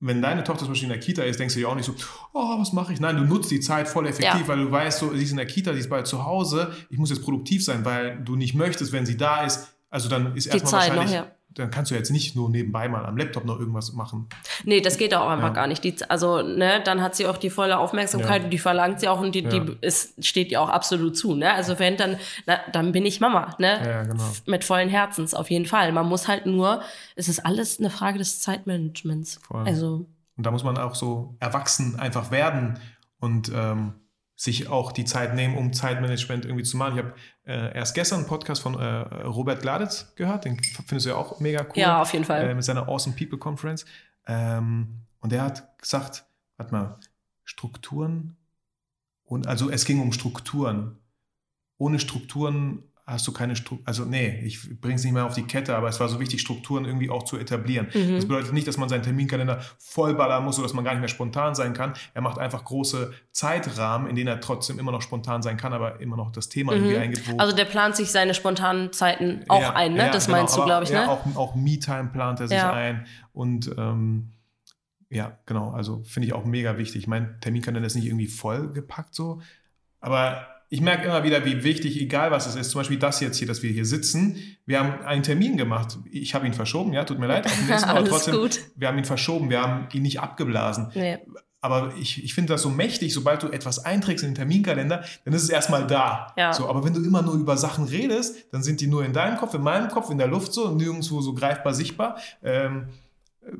wenn deine Tochter zum Beispiel in der Kita ist, denkst du dir auch nicht so, oh, was mache ich? Nein, du nutzt die Zeit voll effektiv, ja. weil du weißt, so, sie ist in der Kita, sie ist bald zu Hause, ich muss jetzt produktiv sein, weil du nicht möchtest, wenn sie da ist, also dann ist erstmal wahrscheinlich, noch, ja dann kannst du jetzt nicht nur nebenbei mal am Laptop noch irgendwas machen. Nee, das geht auch einfach ja. gar nicht. Die, also, ne, dann hat sie auch die volle Aufmerksamkeit ja. und die verlangt sie auch und die, ja. die ist, steht ihr auch absolut zu, ne? Also wenn dann, na, dann bin ich Mama, ne? Ja, genau. Mit vollen Herzens, auf jeden Fall. Man muss halt nur, es ist alles eine Frage des Zeitmanagements. Voll. Also. Und da muss man auch so erwachsen einfach werden und ähm, sich auch die Zeit nehmen, um Zeitmanagement irgendwie zu machen. Ich habe äh, erst gestern einen Podcast von äh, Robert Gladitz gehört, den findest du ja auch mega cool. Ja, auf jeden Fall. Äh, mit seiner Awesome People Conference. Ähm, und der hat gesagt, warte mal, Strukturen und also es ging um Strukturen. Ohne Strukturen hast du keine Struktur, also nee, ich bringe es nicht mehr auf die Kette, aber es war so wichtig, Strukturen irgendwie auch zu etablieren. Mhm. Das bedeutet nicht, dass man seinen Terminkalender vollballern muss, sodass man gar nicht mehr spontan sein kann. Er macht einfach große Zeitrahmen, in denen er trotzdem immer noch spontan sein kann, aber immer noch das Thema mhm. irgendwie eingeht. Also der plant sich seine spontanen Zeiten auch ja, ein, ne? Ja, das genau, meinst du, glaube ich, ne? Ja, auch, auch Me-Time plant er sich ein und ähm, ja, genau, also finde ich auch mega wichtig. Mein Terminkalender ist nicht irgendwie vollgepackt so, aber ich merke immer wieder, wie wichtig, egal was es ist, zum Beispiel das jetzt hier, dass wir hier sitzen, wir haben einen Termin gemacht. Ich habe ihn verschoben, ja, tut mir leid. (laughs) aber trotzdem, gut. wir haben ihn verschoben, wir haben ihn nicht abgeblasen. Nee. Aber ich, ich finde das so mächtig, sobald du etwas einträgst in den Terminkalender, dann ist es erstmal da. Ja. So, aber wenn du immer nur über Sachen redest, dann sind die nur in deinem Kopf, in meinem Kopf, in der Luft so, nirgendwo so greifbar sichtbar. Ähm,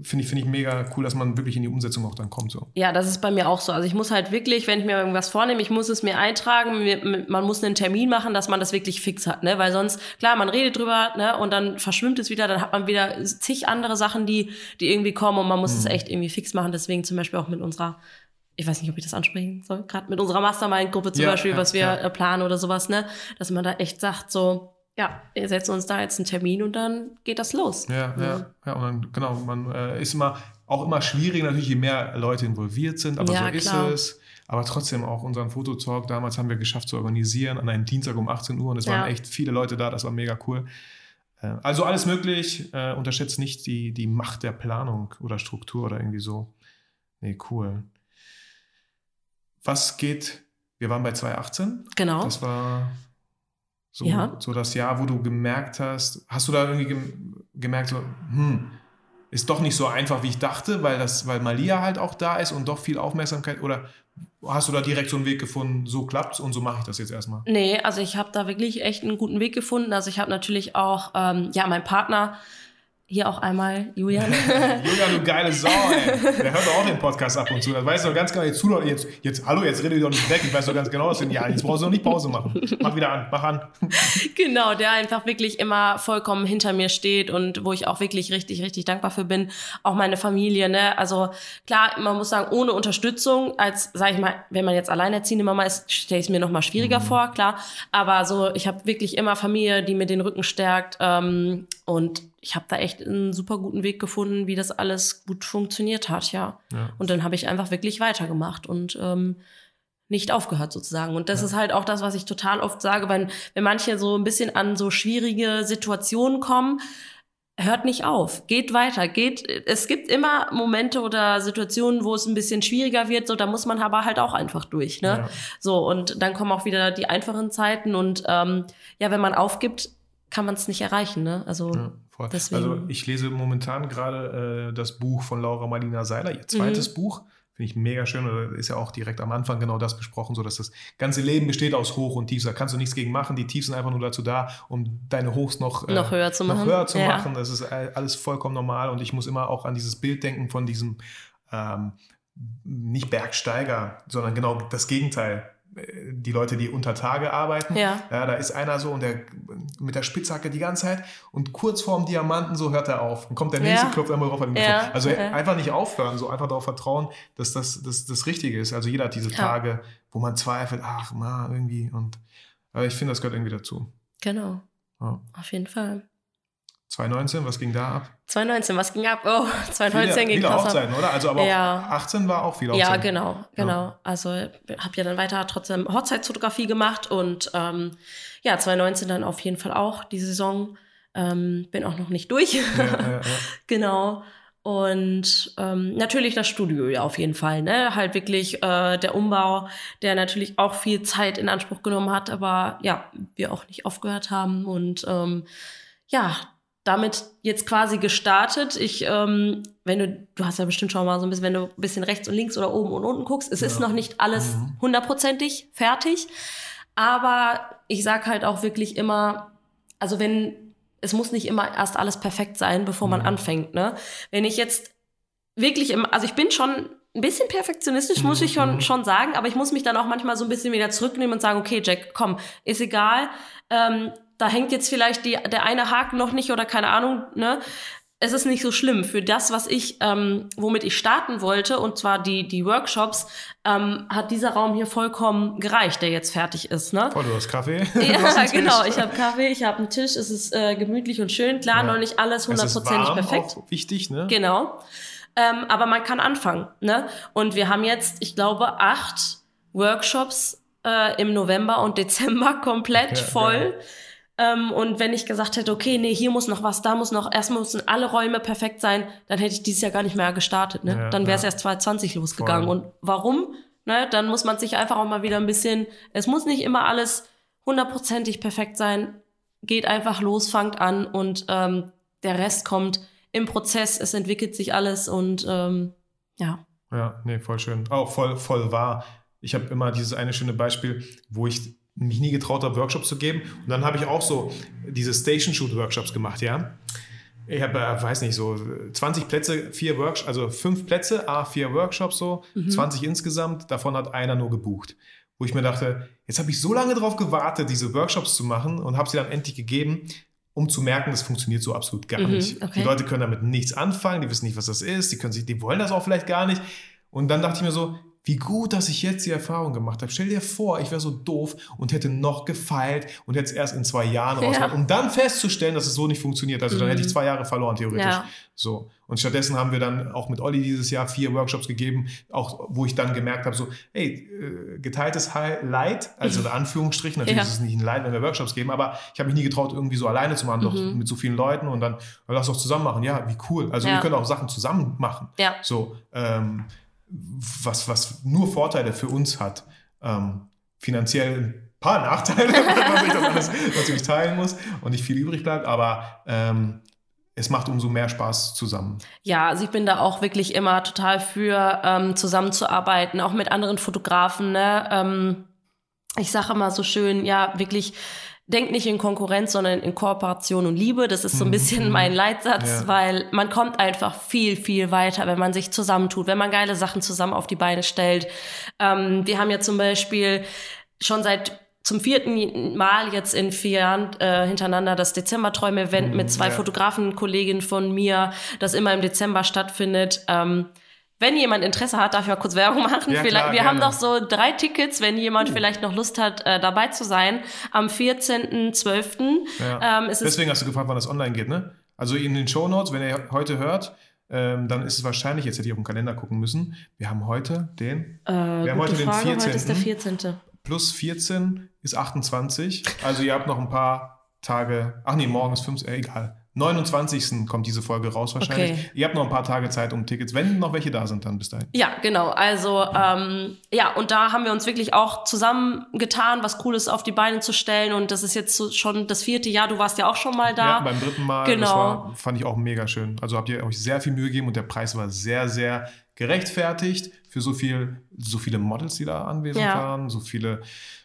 finde ich, finde ich mega cool, dass man wirklich in die Umsetzung auch dann kommt. So. Ja, das ist bei mir auch so. Also ich muss halt wirklich, wenn ich mir irgendwas vornehme, ich muss es mir eintragen, man muss einen Termin machen, dass man das wirklich fix hat, ne? Weil sonst, klar, man redet drüber, ne? Und dann verschwimmt es wieder, dann hat man wieder zig andere Sachen, die, die irgendwie kommen und man muss mhm. es echt irgendwie fix machen. Deswegen zum Beispiel auch mit unserer ich weiß nicht, ob ich das ansprechen soll, gerade mit unserer Mastermind-Gruppe zum ja, Beispiel, was wir ja. Äh, planen oder sowas, ne? Dass man da echt sagt, so, ja, wir setzen uns da jetzt einen Termin und dann geht das los. Ja, ja, ja. und dann, genau, man äh, ist immer auch immer schwierig, natürlich, je mehr Leute involviert sind, aber ja, so ist klar. es. Aber trotzdem auch unseren Fototalk damals haben wir geschafft zu organisieren an einem Dienstag um 18 Uhr und es ja. waren echt viele Leute da, das war mega cool. Äh, also alles möglich, äh, unterschätzt nicht die, die Macht der Planung oder Struktur oder irgendwie so. Nee, cool. Was geht, wir waren bei 2018. Genau. Das war so, ja. so das Jahr, wo du gemerkt hast, hast du da irgendwie gemerkt, so, hm, ist doch nicht so einfach, wie ich dachte, weil das, weil Malia halt auch da ist und doch viel Aufmerksamkeit oder hast du da direkt so einen Weg gefunden, so klappt's und so mache ich das jetzt erstmal? Nee, also ich habe da wirklich echt einen guten Weg gefunden. Also ich habe natürlich auch, ähm, ja, mein Partner hier auch einmal Julian. (laughs) Julian, du geile Sau, ey. Der hört doch auch den Podcast ab und zu. Das weißt du doch ganz genau. Jetzt, zu, jetzt, jetzt, hallo, jetzt rede ich doch nicht weg. Ich weiß doch ganz genau, was du Ja, jetzt brauchst du doch nicht Pause machen. Mach wieder an, mach an. (laughs) Genau, der einfach wirklich immer vollkommen hinter mir steht und wo ich auch wirklich richtig, richtig dankbar für bin. Auch meine Familie, ne? Also klar, man muss sagen, ohne Unterstützung, als, sag ich mal, wenn man jetzt alleinerziehende Mama ist, stelle ich es mir noch mal schwieriger mhm. vor, klar. Aber so, ich habe wirklich immer Familie, die mir den Rücken stärkt. Ähm, und ich habe da echt einen super guten Weg gefunden, wie das alles gut funktioniert hat, ja. ja. Und dann habe ich einfach wirklich weitergemacht und ähm, nicht aufgehört sozusagen. Und das ja. ist halt auch das, was ich total oft sage, wenn, wenn manche so ein bisschen an so schwierige Situationen kommen, hört nicht auf, geht weiter, geht. Es gibt immer Momente oder Situationen, wo es ein bisschen schwieriger wird, so da muss man aber halt auch einfach durch, ne? Ja. So und dann kommen auch wieder die einfachen Zeiten und ähm, ja, wenn man aufgibt, kann man es nicht erreichen, ne? Also ja. Voll. Also ich lese momentan gerade äh, das Buch von Laura Marlina Seiler, ihr zweites mhm. Buch. Finde ich mega schön. Da ist ja auch direkt am Anfang genau das besprochen, so dass das ganze Leben besteht aus Hoch und Tief. Da kannst du nichts gegen machen. Die Tiefs sind einfach nur dazu da, um deine Hochs noch, äh, noch höher zu machen. höher zu ja. machen. Das ist alles vollkommen normal. Und ich muss immer auch an dieses Bild denken von diesem ähm, nicht Bergsteiger, sondern genau das Gegenteil die Leute, die unter Tage arbeiten. Ja. ja. Da ist einer so und der mit der Spitzhacke die ganze Zeit und kurz vorm Diamanten so hört er auf. Und kommt der nächste, ja. klopft einmal drauf. Ja. Also okay. einfach nicht aufhören, so einfach darauf vertrauen, dass das, das das Richtige ist. Also jeder hat diese Tage, wo man zweifelt, ach, ma, irgendwie. Und aber ich finde, das gehört irgendwie dazu. Genau. Auf jeden Fall. 2019, was ging da ab? 2019, was ging ab? Oh, (laughs) 2019 viele, ging viele krass Hochzeiten, ab. oder? Also aber ja. 18 war auch viel Hochzeiten. Ja, genau, genau. Ja. Also habe ja dann weiter trotzdem Hochzeitsfotografie gemacht und ähm, ja, 2019 dann auf jeden Fall auch die Saison. Ähm, bin auch noch nicht durch. Ja, ja, (laughs) genau. Und ähm, natürlich das Studio ja auf jeden Fall, ne? Halt wirklich äh, der Umbau, der natürlich auch viel Zeit in Anspruch genommen hat, aber ja, wir auch nicht aufgehört haben. Und ähm, ja, damit jetzt quasi gestartet. Ich, ähm, wenn du, du hast ja bestimmt schon mal so ein bisschen, wenn du ein bisschen rechts und links oder oben und unten guckst, es ja. ist noch nicht alles mhm. hundertprozentig fertig. Aber ich sag halt auch wirklich immer, also wenn, es muss nicht immer erst alles perfekt sein, bevor man mhm. anfängt, ne? Wenn ich jetzt wirklich im, also ich bin schon ein bisschen perfektionistisch, muss ich schon, mhm. schon sagen, aber ich muss mich dann auch manchmal so ein bisschen wieder zurücknehmen und sagen, okay, Jack, komm, ist egal. Ähm, da hängt jetzt vielleicht die, der eine Haken noch nicht oder keine Ahnung, ne? Es ist nicht so schlimm. Für das, was ich, ähm, womit ich starten wollte, und zwar die, die Workshops, ähm, hat dieser Raum hier vollkommen gereicht, der jetzt fertig ist. Ne? Oh, du hast Kaffee? (laughs) Ja, genau. Ich habe Kaffee, ich habe einen Tisch, es ist äh, gemütlich und schön. Klar, ja. noch nicht alles hundertprozentig perfekt. Auch wichtig, ne? Genau. Ähm, aber man kann anfangen. Ne? Und wir haben jetzt, ich glaube, acht Workshops äh, im November und Dezember komplett ja, voll. Ja ähm, und wenn ich gesagt hätte, okay, nee, hier muss noch was, da muss noch, erstmal müssen alle Räume perfekt sein, dann hätte ich dieses Jahr gar nicht mehr gestartet. Ne? Ja, dann wäre es ja. erst 2020 losgegangen. Voll. Und warum? Ne? Dann muss man sich einfach auch mal wieder ein bisschen, es muss nicht immer alles hundertprozentig perfekt sein. Geht einfach los, fangt an und ähm, der Rest kommt im Prozess, es entwickelt sich alles und ähm, ja. Ja, nee, voll schön. Auch voll, voll wahr. Ich habe immer dieses eine schöne Beispiel, wo ich mich nie getraut habe, Workshops zu geben. Und dann habe ich auch so diese Station Shoot Workshops gemacht, ja. Ich habe, äh, weiß nicht, so 20 Plätze, vier Workshops, also fünf Plätze, A, vier Workshops so, Mhm. 20 insgesamt, davon hat einer nur gebucht. Wo ich mir dachte, jetzt habe ich so lange drauf gewartet, diese Workshops zu machen und habe sie dann endlich gegeben, um zu merken, das funktioniert so absolut gar Mhm, nicht. okay. Die Leute können damit nichts anfangen, die wissen nicht, was das ist, die, können sich, die wollen das auch vielleicht gar nicht. Und dann dachte ich mir so, wie gut, dass ich jetzt die Erfahrung gemacht habe. Stell dir vor, ich wäre so doof und hätte noch gefeilt und hätte es erst in zwei Jahren Ja. um dann festzustellen, dass es so nicht funktioniert. Also dann Mhm. hätte ich zwei Jahre verloren, theoretisch. Ja. So. Und stattdessen haben wir dann auch mit Olli dieses Jahr vier Workshops gegeben, auch wo ich dann gemerkt habe, so, hey, äh, geteiltes Leid, also in (laughs) Anführungsstrichen, natürlich Ja. ist es nicht ein Leid, wenn wir Workshops geben, aber ich habe mich nie getraut, irgendwie so alleine zu machen, doch Mhm. mit so vielen Leuten und dann, lass doch zusammen machen. Ja, wie cool. Also wir können auch Sachen zusammen machen. Ja. So, ähm, was, was nur Vorteile für uns hat. Ähm, finanziell ein paar Nachteile, (laughs) weil man sich das alles natürlich teilen muss und nicht viel übrig bleibt, aber ähm, es macht umso mehr Spaß zusammen. Ja, also ich bin da auch wirklich immer total für, ähm, zusammenzuarbeiten, auch mit anderen Fotografen. Ne? Ähm, ich sage immer so schön, ja, wirklich, denkt nicht in Konkurrenz, sondern in Kooperation und Liebe. Das ist so ein Mhm, bisschen mhm. mein Leitsatz, Ja. weil man kommt einfach viel, viel weiter, wenn man sich zusammentut, wenn man geile Sachen zusammen auf die Beine stellt. Ähm, wir haben ja zum Beispiel schon seit zum vierten Mal jetzt in vier Jahren äh, hintereinander das Dezemberträume-Event Mhm, mit zwei ja. Fotografen, Kolleginnen von mir, das immer im Dezember stattfindet. Ähm, wenn jemand Interesse hat, darf ich mal kurz Werbung machen. Ja, vielleicht, klar, wir haben gerne. Uh. noch so drei Tickets, wenn jemand vielleicht noch Lust hat, äh, dabei zu sein. Am 14.12. Ja. Ähm, Deswegen hast du gefragt, wann das online geht, ne? Also in den Shownotes, wenn ihr heute hört, ähm, dann ist es wahrscheinlich, jetzt hätte ich auf den Kalender gucken müssen, wir haben heute den äh, haben gute heute den Frage, heute ist der 14.. 14. plus 14 ist 28. Also ihr habt noch ein paar Tage, ach nee, morgen ist 5, äh, egal. 29. kommt diese Folge raus wahrscheinlich. Okay. Ihr habt noch ein paar Tage Zeit um Tickets, wenn noch welche da sind dann bis dahin. Ja, genau. Also ähm, ja, und da haben wir uns wirklich auch zusammengetan, was Cooles auf die Beine zu stellen. Und das ist jetzt schon das vierte Jahr. Du warst ja auch schon mal da. Ja, beim dritten Mal, Genau. das war, fand ich auch mega schön. Also habt ihr euch sehr viel Mühe gegeben und der Preis war sehr, sehr gerechtfertigt für so viel, so viele Models, die da anwesend Ja. waren, so viele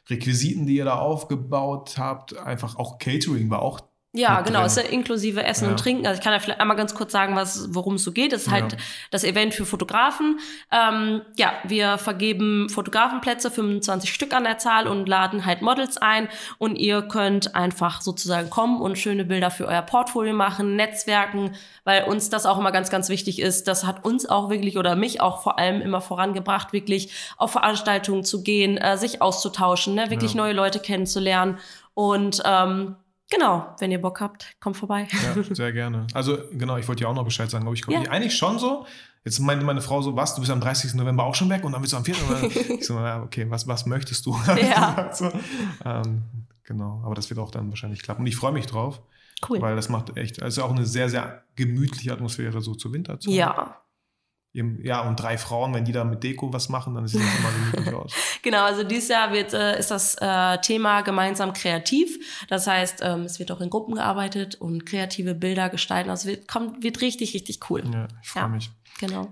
Requisiten, die ihr da aufgebaut habt. Einfach auch Catering war auch Ja, genau, drin. ist ja inklusive Essen Ja. und Trinken. Also ich kann ja vielleicht einmal ganz kurz sagen, was, worum es so geht. Es ist halt Ja. das Event für Fotografen. Ähm, ja, wir vergeben Fotografenplätze, 25 Stück an der Zahl und laden halt Models ein. Und ihr könnt einfach sozusagen kommen und schöne Bilder für euer Portfolio machen, Netzwerken, weil uns das auch immer ganz, ganz wichtig ist. Das hat uns auch wirklich oder mich auch vor allem immer vorangebracht, wirklich auf Veranstaltungen zu gehen, äh, sich auszutauschen, ne? wirklich Ja. neue Leute kennenzulernen. Und ähm, Genau, wenn ihr Bock habt, kommt vorbei. Ja, sehr gerne. Also, genau, ich wollte dir auch noch Bescheid sagen, aber ich komme Ja. eigentlich schon so. Jetzt meinte meine Frau so, was, du bist am 30. November auch schon weg und dann bist du am 4. November. (laughs) ich so, ja, okay, was, was möchtest du? (laughs) Ja. so. ähm, genau, aber das wird auch dann wahrscheinlich klappen. Und ich freue mich drauf, Cool. weil das macht echt, es ist auch eine sehr, sehr gemütliche Atmosphäre so zur Winterzeit. Ja, Ja, und drei Frauen, wenn die da mit Deko was machen, dann sieht das immer gemütlich aus. (laughs) genau. Also dieses Jahr wird, äh, ist das äh, Thema gemeinsam kreativ. Das heißt, ähm, es wird auch in Gruppen gearbeitet und kreative Bilder gestalten. Also wird, kommt, wird richtig, richtig cool. Ja, ich freue Ja. mich. Genau.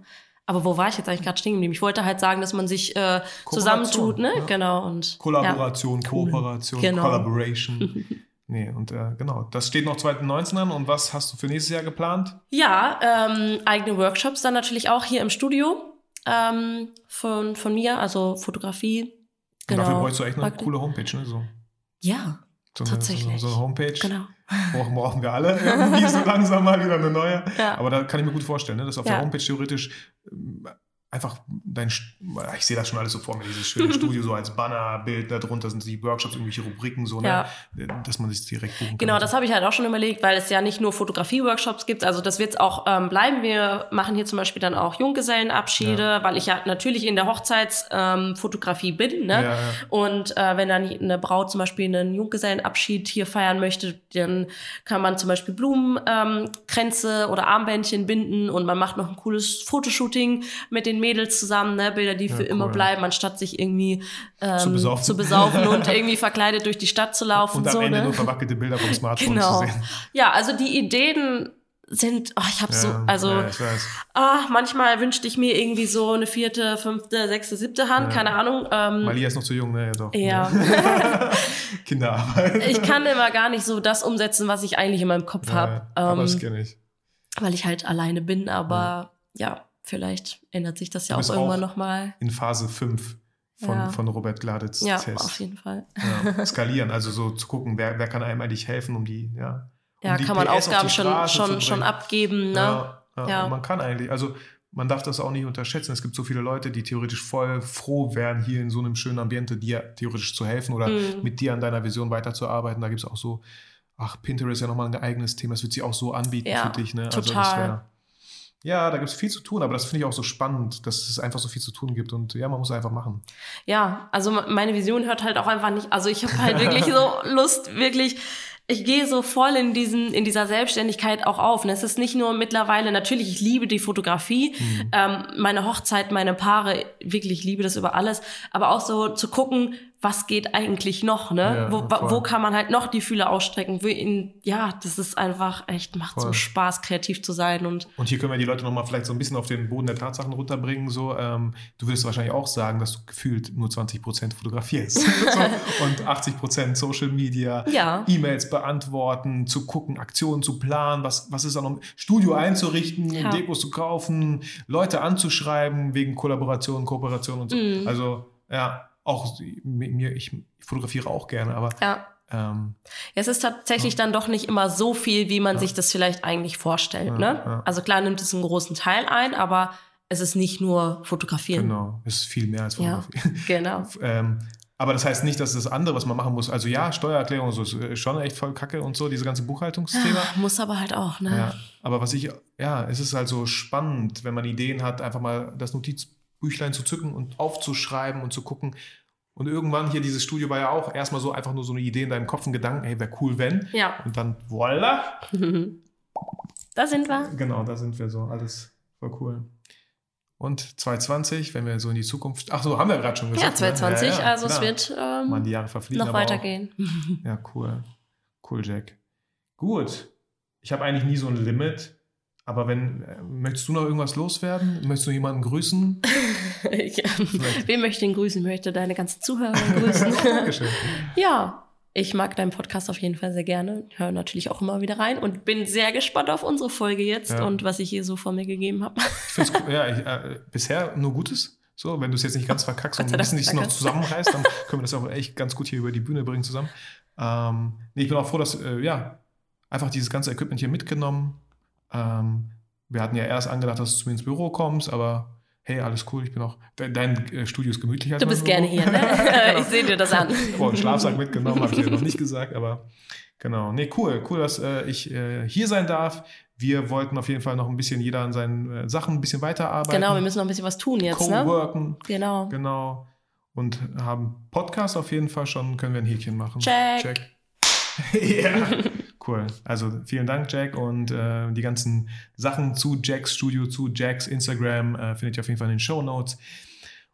Aber wo war ich jetzt eigentlich gerade stehen geblieben? Ich wollte halt sagen, dass man sich äh, zusammentut, ne? ja. Genau. Und Kollaboration, Cool. Kooperation, Genau. Collaboration. (laughs) nee, und äh, genau, das steht noch 2019 an. Und was hast du für nächstes Jahr geplant? Ja, ähm, eigene Workshops dann natürlich auch hier im Studio ähm, von, von mir, also Fotografie. Und dafür Genau. bräuchst du echt eine coole Homepage, ne? So, Ja, so, eine, Tatsächlich. so, so eine Homepage. genau. Brauchen, brauchen wir alle irgendwie so (laughs) langsam mal wieder eine neue. Ja. Aber da kann ich mir gut vorstellen, ne? dass auf Ja. der Homepage theoretisch ähm, einfach dein, ich sehe das schon alles so vor mir, dieses schöne (laughs) Studio so als Bannerbild, da drunter sind die Workshops, irgendwelche Rubriken, so, ne? Ja. dass man sich direkt buchen kann. Genau, das habe ich halt auch schon überlegt, weil es ja nicht nur Fotografie-Workshops gibt. Also das wird auch ähm, bleiben. Wir machen hier zum Beispiel dann auch Junggesellenabschiede, weil ich ja natürlich in der Hochzeitsfotografie ähm, bin. Ne? Ja, ja. Und äh, wenn dann eine Braut zum Beispiel einen Junggesellenabschied hier feiern möchte, dann kann man zum Beispiel Blumenkränze ähm, oder Armbändchen binden und man macht noch ein cooles Fotoshooting mit den Mädels zusammen, ne? Bilder, die für immer cool. bleiben, anstatt sich irgendwie ähm, Zu besaufen. zu besaufen und (laughs) irgendwie verkleidet durch die Stadt zu laufen. Und am so, Ende ne? nur verwackelte Bilder vom Smartphone Genau. zu sehen. Ja, also die Ideen sind, oh, ich habe so, Ja, also ja, ah, manchmal wünschte ich mir irgendwie so eine vierte, fünfte, sechste, siebte Hand, Ja. keine Ahnung. Ähm, Malia ist noch zu jung, ne? Ja, doch. ja, (laughs) Kinderarbeit. ich kann immer gar nicht so das umsetzen, was ich eigentlich in meinem Kopf habe. Ja, aber ähm, das kenne ich. weil ich halt alleine bin. Aber ja vielleicht ändert sich das ja auch irgendwann nochmal. In Phase 5 von, ja. von Robert Gladitz ja, Test. auf jeden Fall. Ja, (laughs) skalieren, also so zu gucken, wer, wer kann einem eigentlich helfen, um die, ja. Um ja, die kann man PS Aufgaben schon, schon, schon abgeben, ne? Ja, ja, ja. man kann eigentlich, also man darf das auch nicht unterschätzen. Es gibt so viele Leute, die theoretisch voll froh wären, hier in so einem schönen Ambiente dir theoretisch zu helfen oder mhm. mit dir an deiner Vision weiterzuarbeiten. Da gibt es auch so, ach, Pinterest ist ja nochmal ein eigenes Thema, das wird sie auch so anbieten ja, für dich. Ne? Also total. Also ja, da gibt es viel zu tun, aber das finde ich auch so spannend, dass es einfach so viel zu tun gibt und ja, man muss einfach machen. Ja, also meine Vision hört halt auch einfach nicht, also ich habe halt wirklich so (laughs) Lust, wirklich ich gehe so voll in diesen in dieser Selbstständigkeit auch auf. Und es ist nicht nur mittlerweile natürlich, ich liebe die Fotografie, mhm. ähm, meine Hochzeit, meine Paare, wirklich liebe das über alles. Aber auch so zu gucken, was geht eigentlich noch, ne? Ja, wo, wo kann man halt noch die Fühler ausstrecken? In, ja, das ist einfach echt, macht voll. so Spaß, kreativ zu sein. Und, und hier können wir die Leute nochmal vielleicht so ein bisschen auf den Boden der Tatsachen runterbringen. So, ähm, du würdest wahrscheinlich auch sagen, dass du gefühlt nur 20 Prozent fotografierst (laughs) so, und 80 Prozent Social Media, ja. E-Mails beantworten, zu gucken, Aktionen zu planen, was, was ist da noch, Studio einzurichten, ja. Dekos zu kaufen, Leute anzuschreiben wegen Kollaboration, Kooperation und so. Mhm. Also, ja, auch mir, ich fotografiere auch gerne, aber ja. Ähm, es ist tatsächlich ja. dann doch nicht immer so viel, wie man ja. sich das vielleicht eigentlich vorstellt. Ja, ne? Also klar nimmt es einen großen Teil ein, aber es ist nicht nur fotografieren. Genau, es ist viel mehr als Fotografie. (laughs) genau. ähm, aber das heißt nicht, dass das andere, was man machen muss, also ja, Steuererklärung so ist schon echt voll kacke und so, diese ganze Buchhaltungsthema. muss aber halt auch, ne? Ja, aber was ich, ja, es ist halt so spannend, wenn man Ideen hat, einfach mal das Notiz Büchlein zu zücken und aufzuschreiben und zu gucken. Und irgendwann hier dieses Studio war ja auch erstmal so einfach nur so eine Idee in deinem Kopf, ein Gedanken, hey, wäre cool, wenn. Ja. Und dann voila. (laughs) da sind wir. Genau, da sind wir so. Alles voll cool. Und 2020, wenn wir so in die Zukunft. Ach so, haben wir gerade schon gesagt. Ja, 2020, ne? ja, ja, also klar. es wird ähm, Man, die Jahre verfliegen, noch weitergehen. ja, cool. Cool, Jack. Gut. Ich habe eigentlich nie so ein Limit. Aber wenn, äh, möchtest du noch irgendwas loswerden? Möchtest du jemanden grüßen? (laughs) ich, wen möchte ich grüßen? Ich möchte deine ganzen Zuhörer grüßen. (laughs) Dankeschön. Ja, ich mag deinen Podcast auf jeden Fall sehr gerne. Höre natürlich auch immer wieder rein und bin sehr gespannt auf unsere Folge jetzt ja. und was ich hier so von mir gegeben habe. Ich finde ja, ich, äh, bisher nur Gutes. So, wenn du es jetzt nicht ganz verkackst und ein bisschen dich noch zusammenreißt, dann (laughs) können wir das auch echt ganz gut hier über die Bühne bringen zusammen. Ähm, nee, ich bin auch froh, dass, äh, ja, einfach dieses ganze Equipment hier mitgenommen ähm, wir hatten ja erst angedacht, dass du zu mir ins Büro kommst, aber hey, alles cool, ich bin auch. Dein äh, Studio ist gemütlich. Du bist gerne hier, ne? (laughs) genau. Ich sehe dir das an. Boah, einen Schlafsack mitgenommen, habe ich dir noch nicht gesagt, aber genau. Nee, cool, cool, dass äh, ich äh, hier sein darf. Wir wollten auf jeden Fall noch ein bisschen jeder an seinen äh, Sachen ein bisschen weiterarbeiten. Genau, wir müssen noch ein bisschen was tun jetzt, ne? Co-worken. Genau. Genau. Und haben Podcast auf jeden Fall schon, können wir ein Häkchen machen. Check. Check. (laughs) ja. Cool. Also vielen Dank, Jack. Und äh, die ganzen Sachen zu Jacks Studio, zu Jacks Instagram äh, findet ihr auf jeden Fall in den Show Notes.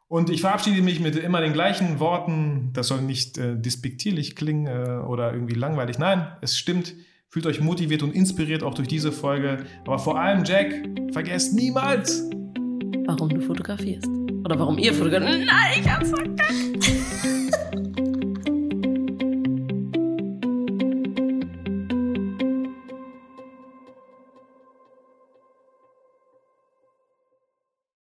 Und ich verabschiede mich mit immer den gleichen Worten. Das soll nicht äh, despektierlich klingen äh, oder irgendwie langweilig. Nein, es stimmt. Fühlt euch motiviert und inspiriert auch durch diese Folge. Aber vor allem, Jack, vergesst niemals, warum du fotografierst. Oder warum ihr fotografiert. Nein, ich hab's verkackt.